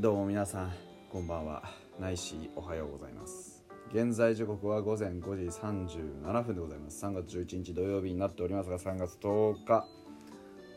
どうも皆さんこんばんは。ないしおはようございます。現在時刻は午前5時37分でございます。3月11日土曜日になっておりますが3月10日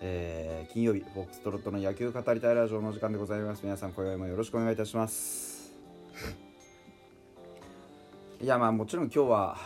えー金曜日フォックストロットの野球語りたいラジオの時間でございます。皆さん今宵もよろしくお願いいたします。いやまあもちろん今日は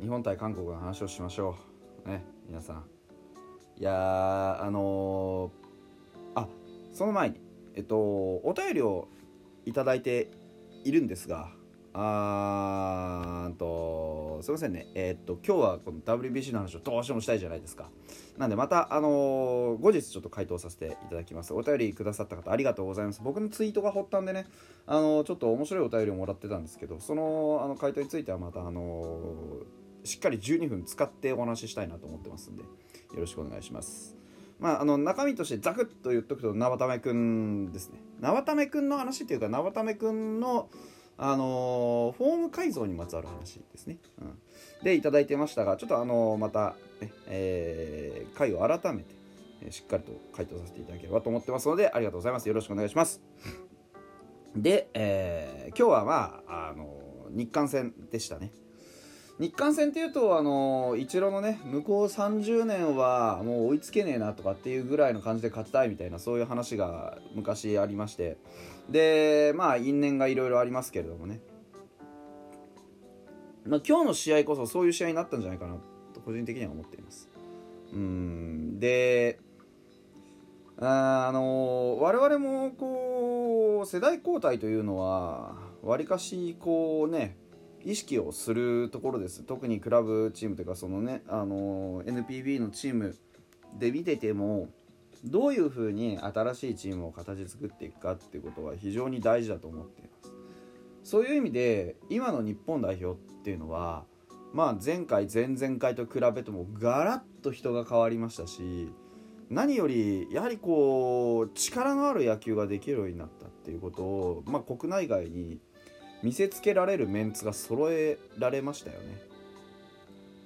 日本対韓国の話をしましょう。ね皆さん。いやーあのーあその前にえっとお便りをいただいているんですがあーとすいませんね。えっと今日はこの WBC の話をどうしてもしたいじゃないですか。なんでまたあのー後日ちょっと回答させていただきます。お便りくださった方ありがとうございます。僕のツイートが発端でねあのーちょっと面白いお便りをもらってたんですけどそのあの回答についてはまたあのしっかり12分使ってお話ししたいなと思ってますんでよろしくお願いします。まあ、あの中身としてザクッと言っとくと縄ためくんですね。縄ためくんの話っていうか縄ためくんのあのーフォーム改造にまつわる話ですね、うん、でいただいてましたがちょっとあのーまた、ねえー回を改めて、えーしっかりと回答させていただければと思ってますのでありがとうございます。よろしくお願いします。で、えー今日はまあ、あの日韓戦でしたね。日韓戦っていうとあのイチローのね向こう30年はもう追いつけねえなとかっていうぐらいの感じで勝ちたいみたいなそういう話が昔ありまして。でまあ因縁がいろいろありますけれどもね、まあ、今日の試合こそそういう試合になったんじゃないかなと個人的には思っています。うん。でああの我々もこう世代交代というのはわりかしこうね意識をするところです。特にクラブチームというかそのねあの NPB のチームで見ててもどういうふうに新しいチームを形作っていくかっていうことは非常に大事だと思っています。そういう意味で今の日本代表っていうのはまあ前回前々回と比べてもガラッと人が変わりましたし何よりやはりこう力のある野球ができるようになったっていうことを、まあ、国内外に見せつけられるメンツが揃えられましたよね。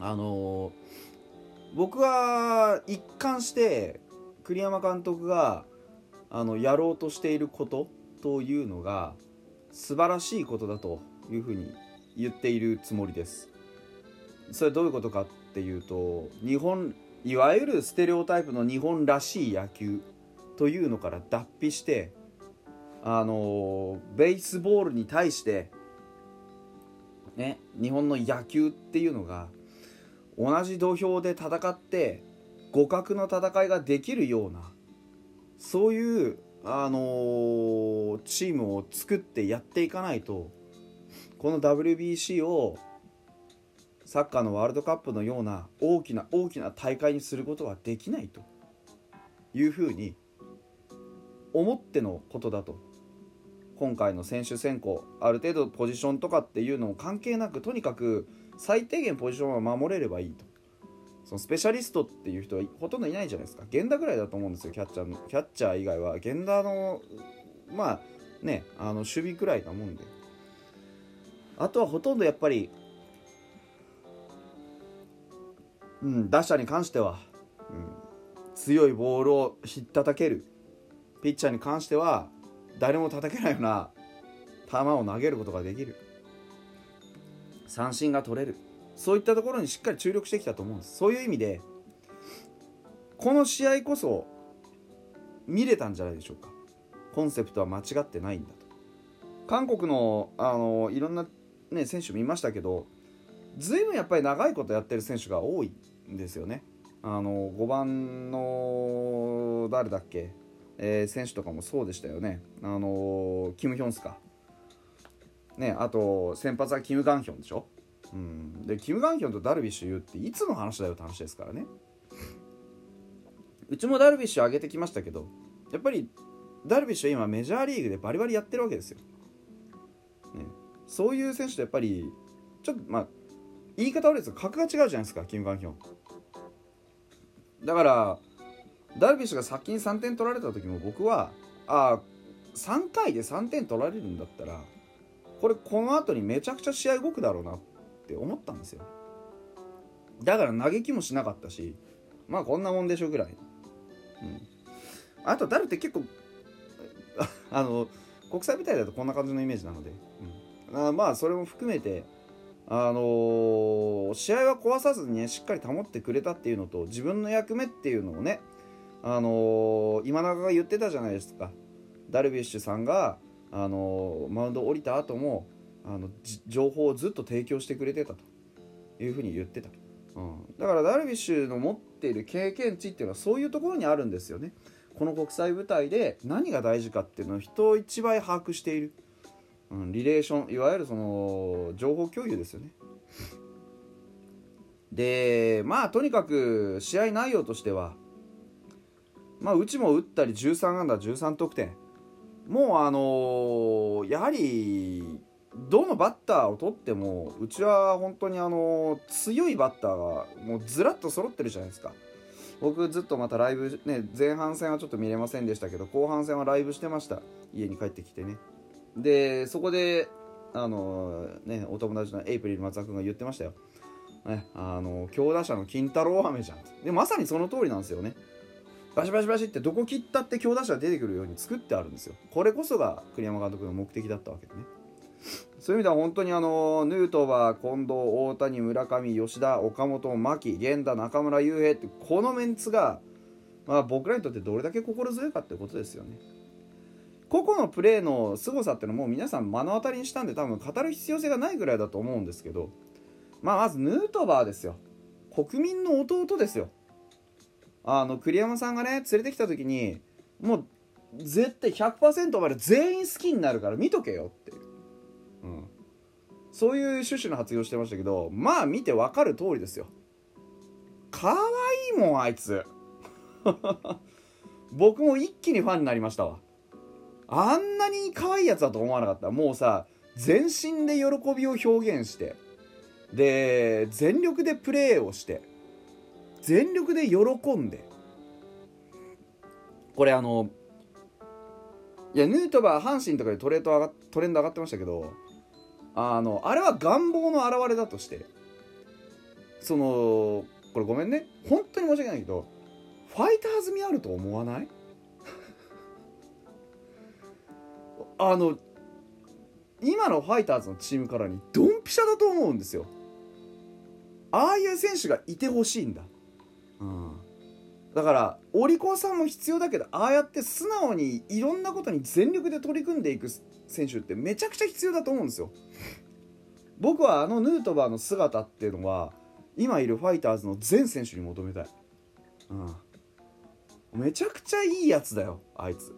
あの僕は一貫して栗山監督があのやろうとしていることというのが素晴らしいことだというふうに言っているつもりです。それどういうことかっていうと日本いわゆるステレオタイプの日本らしい野球というのから脱皮してあのベースボールに対してね日本の野球っていうのが同じ土俵で戦って互角の戦いができるようなそういうあのチームを作ってやっていかないとこの WBC をサッカーのワールドカップのような大きな大きな大会にすることはできないというふうに思ってのことだと。今回の選手選考ある程度ポジションとかっていうのも関係なくとにかく最低限ポジションは守れればいいと。そのスペシャリストっていう人はほとんどいないじゃないですか。源田ぐらいだと思うんですよ。キャッチャーのキャッチャー以外は。源田のまあねあの守備くらいなもんで。あとはほとんどやっぱりうん、打者に関しては、うん、強いボールをひったたける。ピッチャーに関しては誰も叩けないような球を投げることができる。三振が取れる。そういったところにしっかり注力してきたと思うんです。そういう意味でこの試合こそ見れたんじゃないでしょうか。コンセプトは間違ってないんだと。韓国のあのいろんな、ね、選手見ましたけどずいぶんやっぱり長いことやってる選手が多いんですよね。あの5番の誰だっけ、えー選手とかもそうでしたよね。あのキム・ヒョンスか。ね、あと先発はキム・ガンヒョンでしょ？うん、でキム・ガンヒョンとダルビッシュ有っていつの話だよって話ですからね。うちもダルビッシュ上げてきましたけどやっぱりダルビッシュは今メジャーリーグでバリバリやってるわけですよ。ね、そういう選手とやっぱりちょっとまあ言い方悪いですけど格が違うじゃないですかキム・ガンヒョンだからダルビッシュが先に3点取られた時も僕はあ3回で3点取られるんだったらこれこの後にめちゃくちゃ試合動くだろうなって思ったんですよ。だから嘆きもしなかったしまあこんなもんでしょぐらい、うん、あとダルって結構 あの国際舞台だとこんな感じのイメージなので、うん、あまあそれも含めてあのー、試合は壊さずにねしっかり保ってくれたっていうのと自分の役目っていうのをねあの、今永が言ってたじゃないですか。ダルビッシュさんが、あの、マウンド降りた後もあの情報をずっと提供してくれてたと。いうふうに言ってた、うん、だからダルビッシュの持っている経験値っていうのはそういうところにあるんですよね。この国際舞台で何が大事かっていうのを人一倍把握している、うん、リレーションいわゆるその情報共有ですよね。でまあとにかく試合内容としてはまあうちも打ったり13安打13得点。もうあのー、やはりどのバッターを取ってもうちは本当にあの強いバッターがもうずらっと揃ってるじゃないですか。僕ずっとまたライブね前半戦はちょっと見れませんでしたけど後半戦はライブしてました。家に帰ってきてね。でそこであのねお友達のエイプリル松田君が言ってましたよ、ね、あの強打者の金太郎飴じゃん。でまさにその通りなんですよね。バシバシバシってどこ切ったって強打者が出てくるように作ってあるんですよ。これこそが栗山監督の目的だったわけでね。そういう意味では本当にあのヌートバー、近藤、大谷、村上、吉田、岡本、牧、源田、中村悠平ってこのメンツが、まあ、僕らにとってどれだけ心強いかってことですよね。個々のプレーの凄さっていうのも皆さん目の当たりにしたんで多分語る必要性がないぐらいだと思うんですけど、まあ、まずヌートバーですよ。国民の弟ですよ。あの栗山さんがね連れてきた時にもう絶対100%まで全員好きになるから見とけよって。いううん、そういう趣旨の発言をしてましたけどまあ見てわかる通りですよ。かわいいもんあいつ。僕も一気にファンになりましたわ。あんなに可愛いやつだと思わなかった。もうさ全身で喜びを表現してで全力でプレーをして全力で喜んで。これあのいやヌートバー阪神とかでトレード上がトレンド上がってましたけどあのあれは願望の表れだとしてそのこれごめんね。本当に申し訳ないけどファイターズ味あると思わない？あの今のファイターズのチームからにドンピシャだと思うんですよ。ああいう選手がいてほしいんだ、だからお利口さんも必要だけどああやって素直にいろんなことに全力で取り組んでいく選手ってめちゃくちゃ必要だと思うんですよ。僕はあのヌートバーの姿っていうのは今いるファイターズの全選手に求めたい、うん、めちゃくちゃいいやつだよあいつ。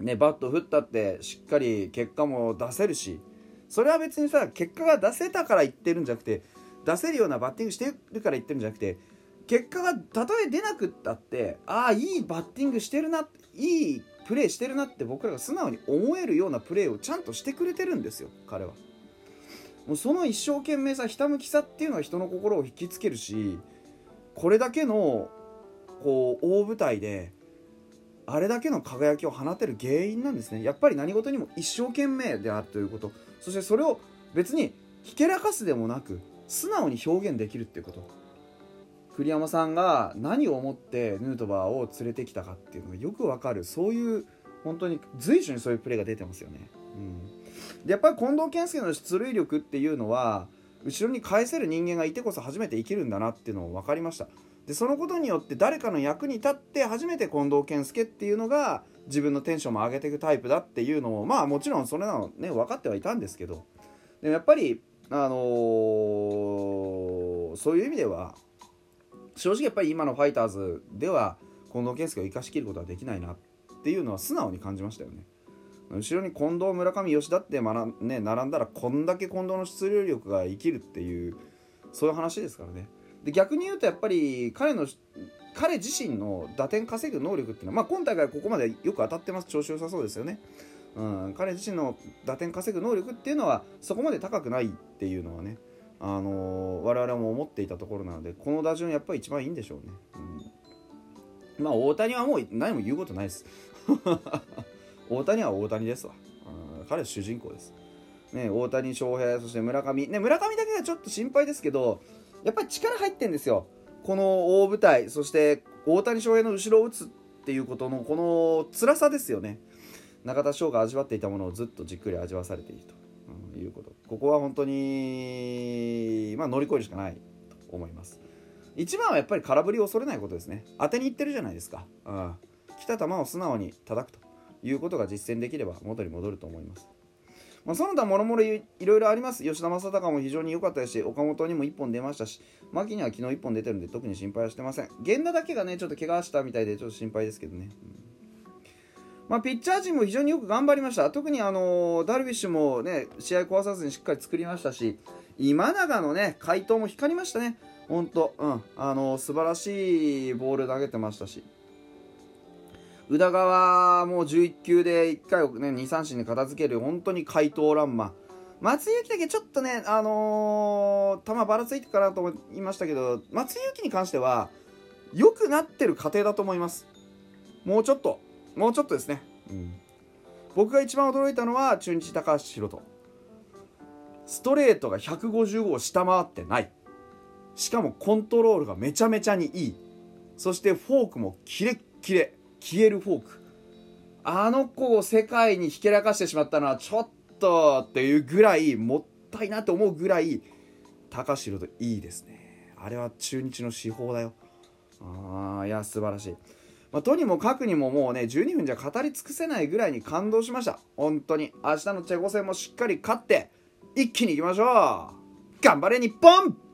ねバット振ったってしっかり結果も出せるし。それは別にさ結果が出せたから言ってるんじゃなくて出せるようなバッティングしてるから言ってるんじゃなくて結果がたとえ出なくったってああいいバッティングしてるないいプレーしてるなって僕らが素直に思えるようなプレーをちゃんとしてくれてるんですよ彼は。もうその一生懸命さひたむきさっていうのは人の心を引きつけるしこれだけのこう大舞台であれだけの輝きを放てる原因なんですね。やっぱり何事にも一生懸命であるということ。そしてそれを別にひけらかすでもなく素直に表現できるっていうこと。栗山さんが何を思ってヌートバーを連れてきたかっていうのがよくわかる。そういう本当に随所にそういうプレーが出てますよね。うん、でやっぱり近藤健介の出塁力っていうのは後ろに返せる人間がいてこそ初めて生きるんだなっていうのも分かりました。でそのことによって誰かの役に立って初めて近藤健介っていうのが自分のテンションも上げていくタイプだっていうのもまあもちろんそれなのね分かってはいたんですけど。でもやっぱりあのー、そういう意味では正直やっぱり今のファイターズでは近藤健介を生かしきることはできないなっていうのは素直に感じましたよね。後ろに近藤村上吉田って学、ね、並んだらこんだけ近藤の出塁力が生きるっていうそういう話ですからね。で逆に言うとやっぱり彼の彼自身の打点稼ぐ能力っていうのは、まあ、今大会ここまでよく当たってます。調子良さそうですよね、うん、彼自身の打点稼ぐ能力っていうのはそこまで高くないっていうのはね。あのー、我々も思っていたところなのでこの打順やっぱり一番いいんでしょうね、うん、まあ大谷はもう何も言うことないです。大谷は大谷ですわ、うん、彼は主人公です。ね、大谷翔平そして村上、ね、村上だけがちょっと心配ですけどやっぱり力入ってんですよ。この大舞台そして大谷翔平の後ろを打つっていうことのこの辛さですよね。中田翔が味わっていたものをずっとじっくり味わわされていると、いうこと。ここは本当に、まあ、乗り越えるしかないと思います。一番はやっぱり空振りを恐れないことですね。当てにいってるじゃないですか、うん、来た球を素直に叩くということが実践できれば元に戻ると思います。まあ、その他もろもろいろいろあります。吉田正尚も非常に良かったですし岡本にも1本出ましたし牧には昨日1本出てるんで特に心配はしてません。源田だけがねちょっと怪我したみたいでちょっと心配ですけどね、うん。まあ、ピッチャー陣も非常によく頑張りました。特にあのダルビッシュもね試合壊さずにしっかり作りましたし今永のね回答も光りましたね。本当うん。あの素晴らしいボール投げてましたし。宇田川も11球で1回をね2三振で片付ける本当に怪盗ランマ松井だけちょっとねあのー、球ばらついてかなと思いましたけど松井に関しては良くなってる過程だと思います。もうちょっともうちょっとですね、うん、僕が一番驚いたのは中日高橋宏斗。ストレートが150を下回ってない。しかもコントロールがめちゃめちゃにいい。そしてフォークもキレッキレ。消えるフォーク。あの子を世界にひけらかしてしまったのはちょっとっていうぐらいもったいなと思うぐらい高城といいですね。あれは中日の至宝だよ。ああいや素晴らしい。まあ、とにもかくにももうね12分じゃ語り尽くせないぐらいに感動しました。本当に。明日のチェコ戦もしっかり勝って一気にいきましょう。頑張れ日本！